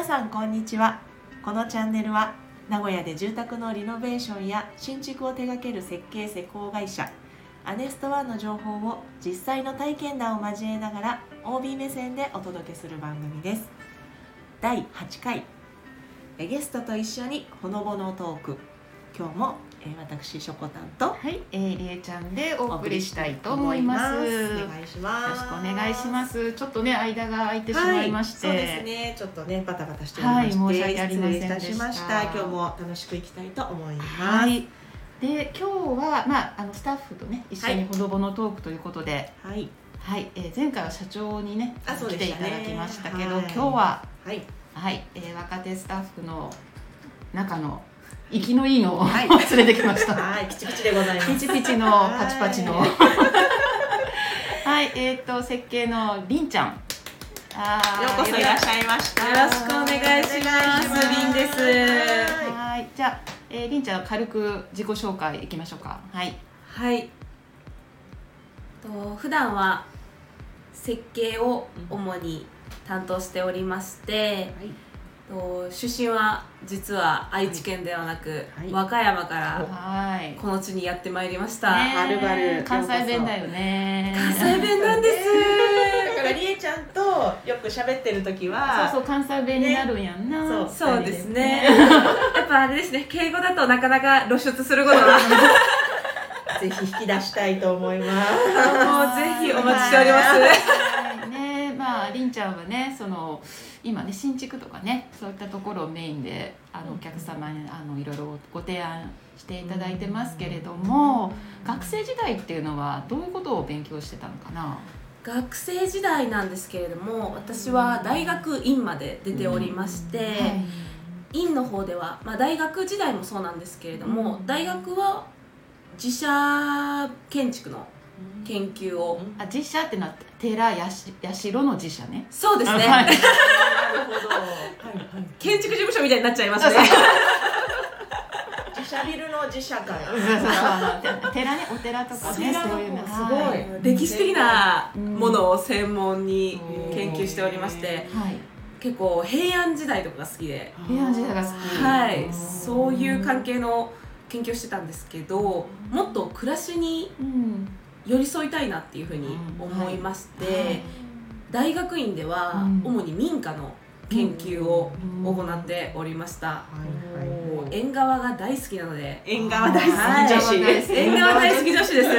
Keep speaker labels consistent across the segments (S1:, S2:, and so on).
S1: 皆さんこんにちは。このチャンネルは名古屋で住宅のリノベーションや新築を手掛ける設計施工会社アネストワンの情報を実際の体験談を交えながら OB 目線でお届けする番組です。第8回。ゲストと一緒にほのぼのトーク。今日もえー私しょこたんと
S2: はい、えー、りえちゃんでお送りしたいと思います。
S1: お
S2: よ
S1: 願いします。
S2: ろしくお願いします。ちょっとね間が空いてしまいまして、
S1: はい、そうですね。ちょっとねバタバタしておりまして、
S2: はい申し訳ありませんでした。
S1: しました。今日も楽しくいきたいと思います。
S2: はい。で今日はまああのスタッフとね一緒にほどぼのトークということで、
S1: はい。
S2: はい、えー、前回は社長にね
S1: あそう
S2: 来
S1: でしてたね。
S2: いただきましたけど、
S1: はい
S2: 今日は
S1: はい。
S2: はい、えー、若手スタッフの中の生きのいいのを、
S1: はい。
S2: 連れてきました。
S1: はい。ピチピチでございます。
S2: ピチピチのパチパチの。
S1: は
S2: はい、えっ、と設計のりんちゃん。あー
S1: ようこそ。いらっしゃいました。
S3: よろしくお願いします。りんです。
S1: は
S2: はい、じゃあ、えー、りんちゃん軽く自己紹介いきましょうか。はい。
S3: はい。と普段は設計を主に担当しておりまして、と出身は実は愛知県ではなく、
S1: はい。
S3: 和歌山から
S2: はい。
S3: この地にやってまいりました、
S2: ね
S1: はるばる
S2: 関西弁だよね。
S3: 関西弁なんです。
S1: だからりえちゃんとよく喋ってる時は
S2: そうそう関西弁になるんやんな。
S1: ね
S3: そうですね。やっぱあれですね。敬語だとなかなか露出することが
S1: ぜひ引き出したいと思います。
S3: もうぜひお待ちしております
S2: りんちゃんはねその今ね新築とかねそういったところをメインであのお客様にあのいろいろご提案していただいてますけれども学生時代っていうのはどういうことを勉強してたのかな？
S3: 学生時代なんですけれども私は大学院まで出ておりまして、院の方では、まあ、大学時代もそうなんですけれども、
S2: うん。
S3: 大学は自社建築の研究を、
S2: あ実写ってのは寺やし社の自社ね。
S3: そうですね、
S2: はい。
S1: なるほど。はいはい。
S3: 建築事務所みたいになっちゃいますね。
S1: 自社ビルの自社会。
S2: 寺ねお寺とかね
S1: 寺
S2: そういうの。
S1: すごい。
S2: はい。
S3: 歴史的なものを専門に研究しておりまして。
S2: はい。
S3: 結構平安時代とかが好きで。
S2: 平安時代が好き。
S3: はい。そういう関係の研究をしてたんですけどもっと暮らしに
S2: うん
S3: 寄り添いたいなっていうふうに思いまして、大学院では
S2: うん。
S3: 主に民家の研究を行っておりました、縁側が大好きなので。
S1: 縁側大好き。
S3: はい。
S1: 女子
S2: 大好き
S3: 縁側大好き女子です。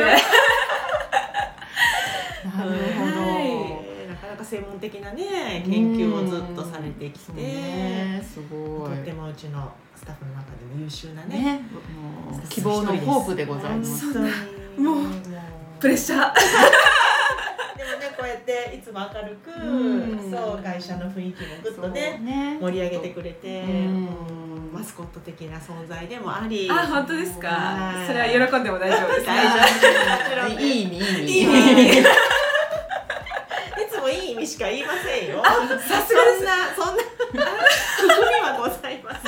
S2: なるほど、
S3: はい。
S1: なかなか専門的なね研究をずっとされてきて、
S2: ねすごい。
S1: とってもうちのスタッフの中でも優秀なね
S2: ね希望のホープでございます。
S1: も
S3: うプレッシャー。
S1: でもねこうやっていつも明るく、
S2: うん。
S1: そう会社の雰囲気もぐっとね
S2: ね。
S1: 盛り上げてくれて、マスコット的な存在でもあり。
S3: あ本当ですか？
S1: はい。
S3: それは喜んでも大丈夫です
S1: 大丈夫。
S2: いい意味いい。意味
S1: いい意味いつもいい意味しか言いませんよ。さすがですそんなそんな含みはございません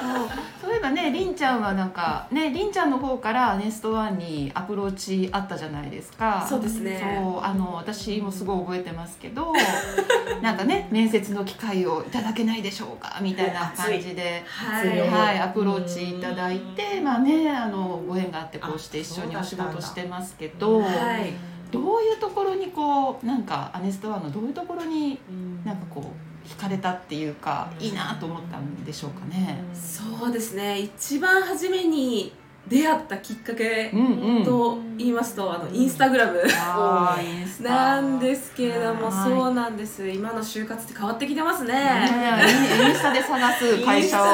S2: そうそういえばねりんちゃんはなんかねりんちゃんの方からネストワンにアプローチあったじゃないですか。
S3: そうですね。
S2: そうあの私もすごい覚えてますけど なんかね面接の機会をいただけないでしょうかみたいな感じで。
S3: はい
S2: はい、アプローチいただいて、まあね、あのご縁があってこうして一緒にお仕事してますけど、
S3: はい。
S2: どういうところにこうなんかアネストワンのどういうところになんかこう惹かれたっていうかいいなと思ったんでしょうかね。
S3: そうですね。一番初めに出会ったきっかけ
S2: うんうん。
S3: と言いますとあのインスタグラム。なんですけれども
S2: はい。
S3: そうなんです。今の就活って変わってきてますね。
S2: ねインインスタで探す 会社を。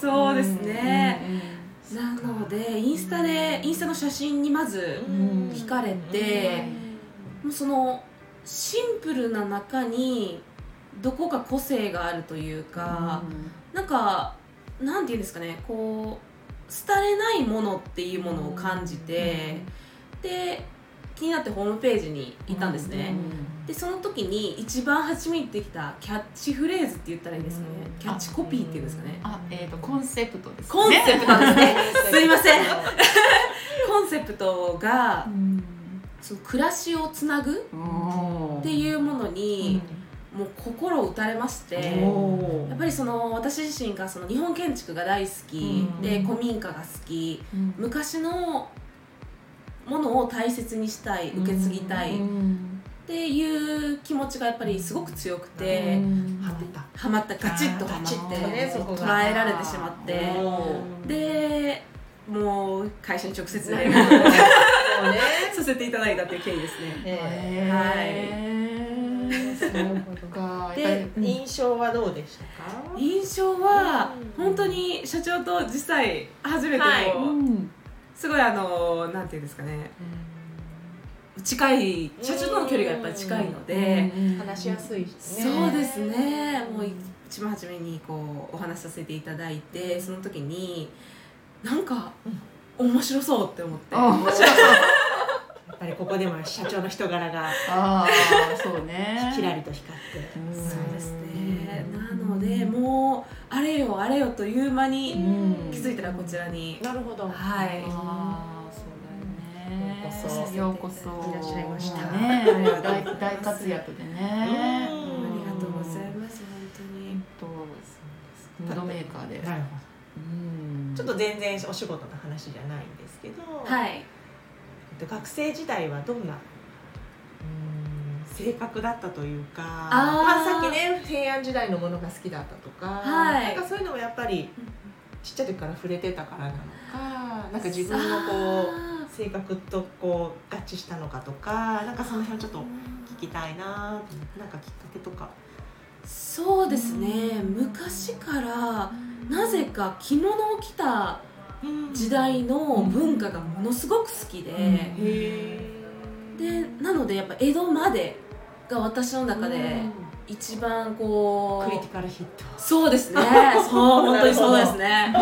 S3: そうですね。
S2: うんうん
S3: なのでインスタでインスタの写真にまず
S2: うん。
S3: 惹かれてもうそのシンプルな中にどこか個性があるというか、なんかなんていうんですかねこう廃れないものっていうものを感じて、で気になってホームページに行ったんですね、でその時に一番初めにできたキャッチフレーズって言ったらいいですかね、
S1: うん。
S3: キャッチコピーっていうんですかね。
S2: あ、えっ、とコンセプトですね。
S3: コンセプトですね。すいません。コンセプトが
S2: うん。
S3: その暮らしをつなぐっていうものに、もう心を打たれまして
S1: お
S3: やっぱりその私自身がその日本建築が大好き、
S2: うん。
S3: で古民家が好き
S2: うん。
S3: 昔のものを大切にしたい受け継ぎたいっ
S2: うん。
S3: ていう気持ちがやっぱりすごく強くて、はまったガチッとはまって、
S1: ねそこが。
S3: 捉えられてしまって
S1: お
S3: でもう会社に直接 させていただいたっていう経緯ですね。
S1: え
S2: へー。そうか
S1: ー
S2: やっぱり
S1: で印象はどうでしたか？
S3: 印象は
S1: うん。
S3: 本当に社長と実際初めて
S1: はい。
S3: こう
S2: うん。
S3: すごいあのなんていうんですかね。近い社長との距離がやっぱり近いので、
S2: うん。
S1: 話しやすいしね。
S3: そうですね。もう一番初めにこうお話しさせていただいてその時になんか面白そうって思って、
S2: あ
S1: 面白そうぱりここでも社長の人柄が
S2: あーそうね。
S1: キラリと光って。
S2: うん。
S3: そうですね。なのでもうあれよあれよという間
S2: う
S3: に
S2: ん。
S3: 気づいたらこちらに、
S1: なるほど。
S3: はい。
S2: ああそうだよね。
S1: よ
S2: ようこそ。
S1: いらっしゃいました。
S2: ね大大活躍でね。
S1: うん。
S3: ありがとうございます本当に。
S2: とムードメーカーで。
S1: なるほ
S2: うん。
S1: どちょっと全然お仕事の話じゃないんですけど、
S3: はい
S1: と学生時代はどんなうん性格だったというかまあ、さっきね平安時代のものが好きだったとか、
S3: はい。
S1: なんかそういうのもやっぱりちっちゃい時から触れてたからなのかなんか自分のこう
S3: あ
S1: 性格とこう合致したのかとかなんかその辺ちょっと聞きたいななんかきっかけとか。
S3: そうですね。昔からなぜか着物を着た時代の文化がものすごく好きで、でなのでやっぱ江戸までが私の中で一番こ
S1: クリテ
S3: う
S1: ィカルヒット。
S3: そうですね。そう本当にそうですね。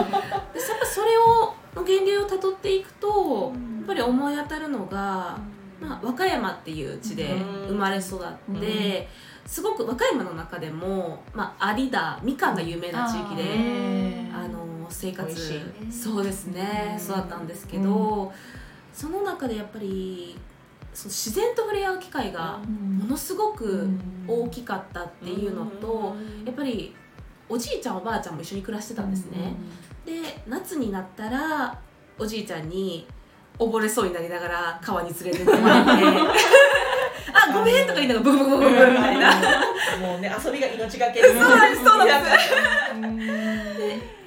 S3: でやっぱそれをの源流をたどっていくとやっぱり思い当たるのが、まあ、和歌山っていう地で生まれ育って、すごく和歌山の中でも、まあ、有田みかんが有名な地域で。あの生活。
S1: ね。
S3: そうですね。
S2: うん。
S3: 育ったんですけど、その中でやっぱりその自然と触れ合う機会がものすごく大きかったっていうのと、やっぱりおじいちゃんおばあちゃんも一緒に暮らしてたんですね、で夏になったらおじいちゃんに溺れそうになりながら川に連れてってもらって あごめんとか言いながらブクブクブクみたいな。
S1: もうね遊びが命がけ
S3: そうなんですそうなんです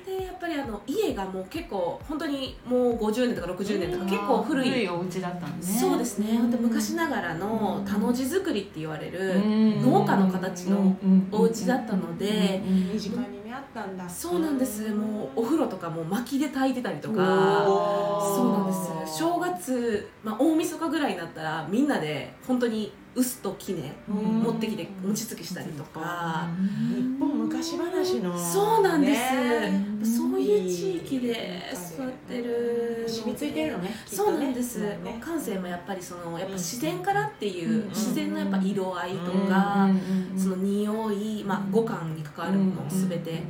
S3: ぱりあの家がもう結構本当にもう50年とか60年とか結構古い
S2: 古いお家だったんね。
S3: そうですね。で昔ながらの田の字作りって言われる
S2: うん。
S3: 農家の形のお家だったので
S2: うん。
S1: 身近にねあったん。だ
S3: そうなん。ですもうお風呂とかも薪で炊いてたりとかそうなん。です正月、まあ、大晦日ぐらいになったらみん。なで本当に臼と杵
S1: うん。
S3: 持ってきて餅つきしたりとかいう地域で育ってる
S1: 染みついてるのねね。
S3: そうなんです、
S1: ね。
S3: 感性もやっぱりそのやっぱ自然からっていう、
S2: うん。
S3: 自然のやっぱ色合いと
S1: うん。
S3: か、
S2: うん。
S3: その匂い、まあ、五感に関わるもの全て。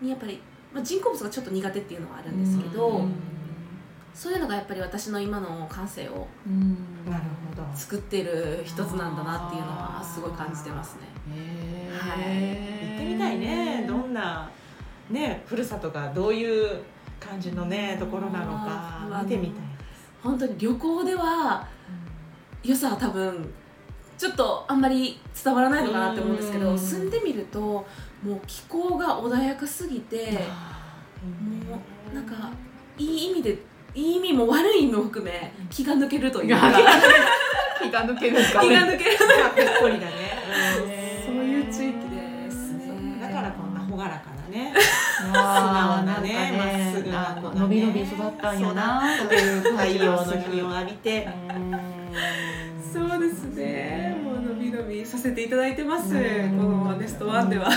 S3: にやっぱり、まあ、人工物がちょっと苦手っていうのはあるんですけど、
S2: うん。
S3: そういうのがやっぱり私の今の感性を作ってる一つなんだなっていうのはすごい感じてますね。
S2: へー。
S1: 行ってみたいね。どんなねふるさとがどういう感じのねところなのか見てみたい
S3: 本当に旅行では良さは多分ちょっとあんまり伝わらないのかなって思うんですけど
S2: うん。
S3: 住んでみるともう気候が穏やかすぎてもうなんかいい意味でいい意味も悪い意味も含め気が抜けるというか。
S2: 気が抜けるか。
S3: 気が抜ける。
S1: ぺっこりだね。
S3: そういう地域ですね。
S1: だからこんな朗らかなね素直なね
S2: なんか
S1: まっすぐな子がね。
S2: 伸び伸び育ったんやなという
S1: 太陽の日を浴びて
S2: うん。
S3: そうですね。もう伸び伸びさせていただいてますこ
S2: うん。
S3: のネストワンでは。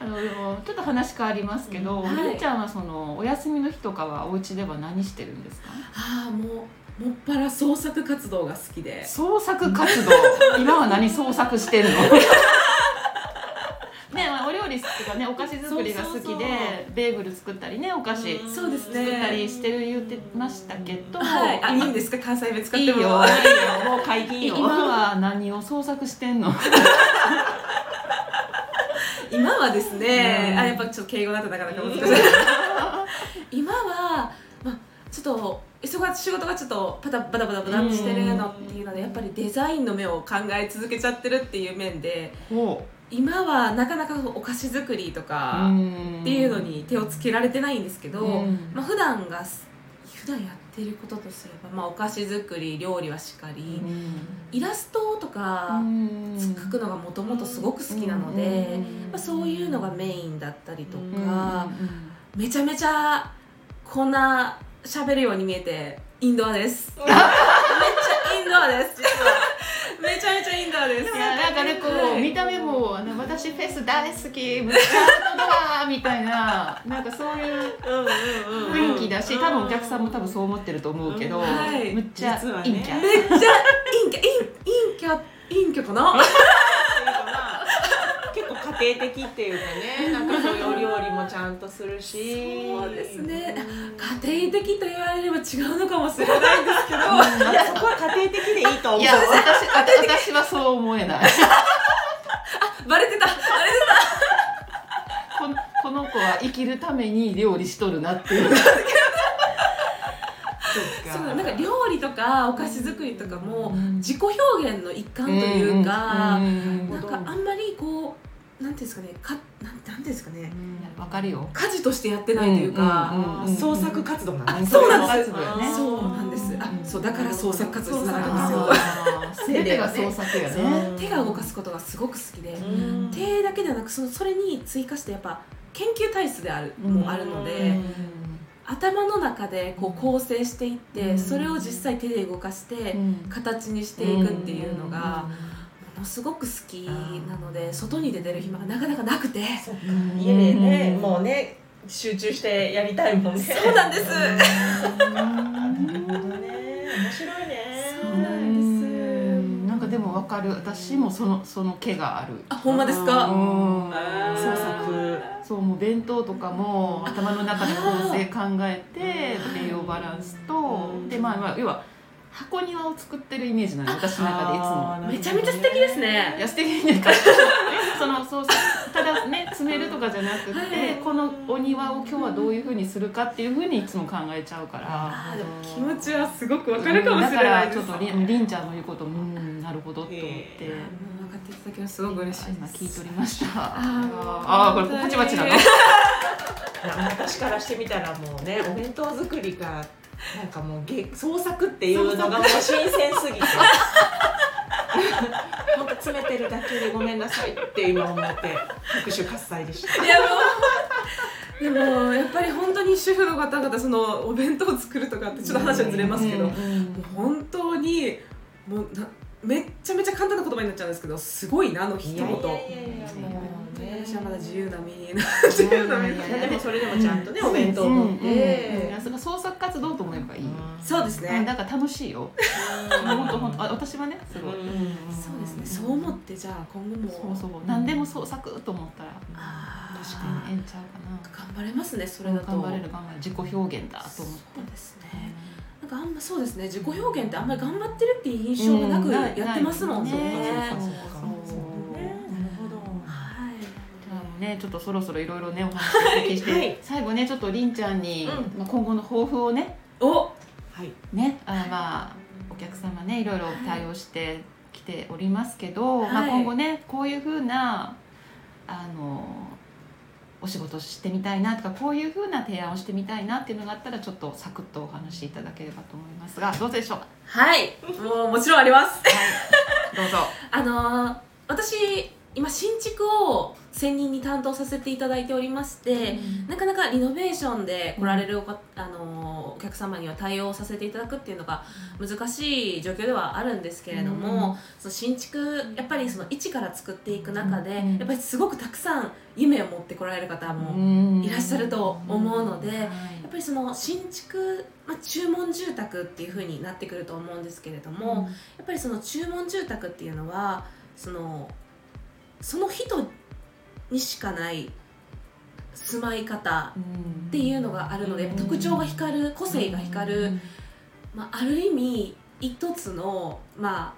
S2: あのでもちょっと話変わりますけど、
S3: はい。
S2: りんちゃんはそのお休みの日とかはお家では何してるんですか？
S3: ああもうもっぱら創作活動が好きで。
S2: 創作活動。今は何創作してるの？ねまあお料料理とかねお菓子作りが好きで
S1: そうそうそう
S2: ベーグル作ったりねお菓子
S1: うん。
S3: そうですね。
S2: 作ったりしてる言ってましたけど、
S3: はい。あいい
S2: 今
S3: んですか？関西弁使っても。
S2: いいよ。
S1: いいよ。もう解禁よ。
S2: 今は何を創作してんの？
S3: 今はですね、
S2: うん。
S3: あやっぱちょっと敬語だとなかなか難しい。今は、まあ、ちょっと忙し仕事がちょっとパタバタバタバタしてるのっていうのでやっぱりデザインの目を考え続けちゃってるっていう面で
S2: ほ
S3: 今はなかなかお菓子作りと
S2: う
S3: かっていうのに手をつけられてないんですけど、
S2: うん。
S3: まあ普段が普段やってることとすれば、まあ、お菓子作り料理はしっかり、イラストとか描くのがもともとすごく好きなので、まあ、そういうのがメインだったりとか、めちゃめちゃこんな喋るように見えてインドアです。めっちゃインドアです実はめちゃめちゃインドアです。
S2: いやなんかねこ
S3: はい。
S2: う見た目もあの私フェス大好きむっちゃアウトドアみたいな なんかそういう雰囲気だし多分お客さんも多分そう思ってると思うけど、
S3: はい。
S2: むっちゃ
S1: ね。
S2: 陰キャ、
S3: めっちゃ陰キャ陰陰キャ陰キャかな？
S1: 家庭的っていうかね なんかそういうお料理もちゃんとするし。
S3: そうですね。
S1: うん。
S3: 家庭的と言われれば違うのかもしれないんですけど。
S1: いやそこは家庭的でいいと思う。
S2: いや私私はそう思えない。
S3: バレてた。バレて
S2: ここの子は生きるために料理しとるなっていう。
S3: たそうなんか料理とかお菓子作りとかも
S2: うん。
S3: 自己表現の一環というか、
S2: うん。
S3: なんかあんまりこうなんていうんですかねかなんなんていうんですかね
S2: わかるよ。
S3: 家事としてやってないというか、
S2: うんうんうん
S1: 創作活動なん
S3: あそうなんですそうなんですあそうだから創作活動につながるんです
S2: あ
S3: よ
S2: ー全てが創作よね。
S3: 手が動かすことがすごく好きで、
S1: うん。
S3: 手だけではなくそのそれに追加してやっぱ研究体質である、もあるので、
S1: うん
S3: 頭の中でこう構成していって、
S2: うん。
S3: それを実際手で動かして
S2: うん。
S3: 形にしていくっていうのがものすごく好きなので外に出てる暇がなかなかなくて。
S1: 家でねもうね集中してやりたいもんね。
S3: そうなんです。
S1: なるほどね。面白いね。
S3: そうなんです。
S2: うんなんかでもわかる。私もそのその毛がある。
S3: あほんまです
S2: う
S3: か
S2: ん
S1: 創作。
S2: そうもう弁当とかも頭の中で構成考えて栄養バランスとでまあまあ要は箱庭を作ってるイメージなの私の中でいつも。
S3: めちゃめちゃ素敵ですね。
S2: いや素敵ね そのそうただね詰めるとかじゃなくて、
S3: はい。
S2: このお庭を今日はどういうふうにするかっていうふうにいつも考えちゃうから。
S3: あーでも気持ちはすごくわ
S2: うん
S3: かるかもしれないです
S2: だからちょっとりんりんちゃんの言うことうんなるほどと思って。
S1: へー。
S3: もう分かっていただけますすごく嬉しい
S2: 今
S3: です。
S2: 聞いておりました。
S3: あ
S2: あーこれパチパチなの？
S1: いや私からしてみたらもうねお弁当作りがなんかもうげ創作っていうのがもう新鮮すぎて。本当詰めてるだけでごめんなさいって今思って拍手喝采でした。
S3: いやもうでもやっぱり本当に主婦の方々そのお弁当を作るとかってちょっと話はずれますけど、もう本当にもうなめっちゃめちゃ簡単な言葉になっちゃうんですけどすごいなあの一言。
S1: いやいやいやいや
S3: 私はまだ自由な身な自由な身
S1: いやでもそれでもちゃんとねお弁当を持って。
S2: やその創作活動と思えばいい、
S3: そうですね。
S2: うんだから楽しいよ。本当本当あ私はねすごい、
S3: そうですね。そう思ってじゃあ今後も。
S2: そうそう。何でも創作と思ったら確かにええんちゃうかな。
S3: 頑張れますねそれだと。
S2: 頑張れる頑張れる。自己表現だと
S3: そう
S2: 思って。
S3: ですね。なんかあんまそうですね。自己表現ってあんまり頑張ってるっていう印象がなくやってますもんね、
S1: ね
S2: ちょっとそろそろいろいろねお話を お聞きして、
S1: はい。
S2: 最後ねちょっとりんちゃんに、
S1: う
S2: まあ、今後の抱負をね
S3: お
S1: はい。
S2: ねあまあお客様ねいろいろ対応してきておりますけど、まあ、
S3: はい
S2: 今後ねこういうふうなあのお仕事してみたいなとかこういうふうな提案をしてみたいなっていうのがあったらちょっとサクッとお話しいただければと思いますがどうでしょうか
S3: はい。もうもちろんあります。
S2: どうぞ。
S3: あのー私今新築を専任に担当させていただいておりまして、なかなかリノベーションで来られるお,、あのーお客様には対応させていただくっていうのが難しい状況ではあるんですけれども、その新築やっぱりその一から作っていく中で、
S2: うん。
S3: やっぱりすごくたくさん夢を持ってこられる方もいらっしゃると思うので、やっぱりその新築、まあ、注文住宅っていう風になってくると思うんですけれども、やっぱりその注文住宅っていうのはそのその人にしかない住まい方
S2: うん。
S3: っていうのがあるので
S2: うん。
S3: 特徴が光る個性が光る、まあ、ある意味一つのま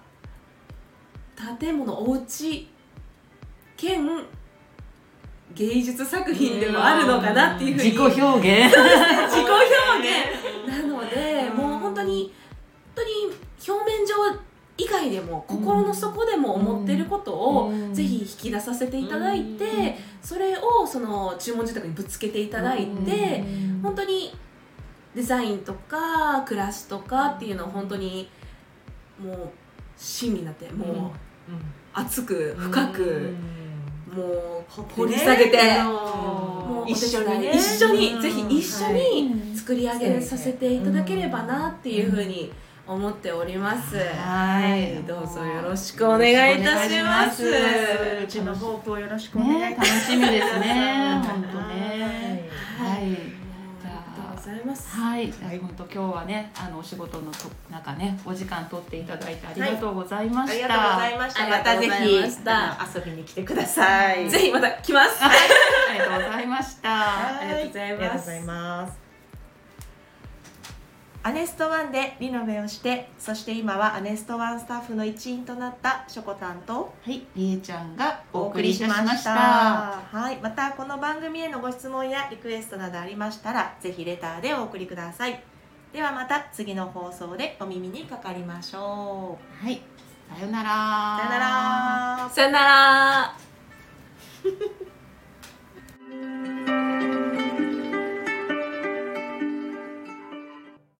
S3: あ建物お家兼芸術作品でもあるのかなっていうふうに
S2: 自己表現。
S3: 自以外でも心の底でも思ってることを
S2: うん。
S3: ぜひ引き出させていただいてそれをその注文住宅にぶつけていただいて本当にデザインとか暮らしとかっていうのを本当にもう芯になってもう熱く深くもう掘り下げてもう
S1: 一緒にね。
S3: 一緒に
S1: うん
S3: ぜひ一緒に
S2: うん。
S3: 作り上げさせていただければなっていうふうに思っております。
S2: はい
S3: どうぞよろしくお願いいたします。
S1: うちのホープをよろしくお願いい
S2: ね
S1: たします。
S2: 楽しみですね 本当ね
S3: はい
S2: はい
S3: ありがとうございます。
S2: はい、本当今日はね、あのお仕事のと中ね、お時間取っていただいてありがとうございました。
S1: ありがとうございました。またぜひ遊びに来てください。
S3: ぜひまた来ます。
S2: ありがとうございました。
S1: はい
S3: ありがとうございます
S1: アネストワンでリノベをして、そして今はアネストワンスタッフの一員となったしょこたんと
S2: はい、りえちゃんがお
S1: お
S2: 送り
S1: した
S2: しまし。
S1: た。はい、またこの番組へのご質問やリクエストなどありましたら、ぜひレターでお送りください。ではまた次の放送でお耳にかかりましょう。
S2: はい、さよなら。
S1: さよなら。
S3: さよなら。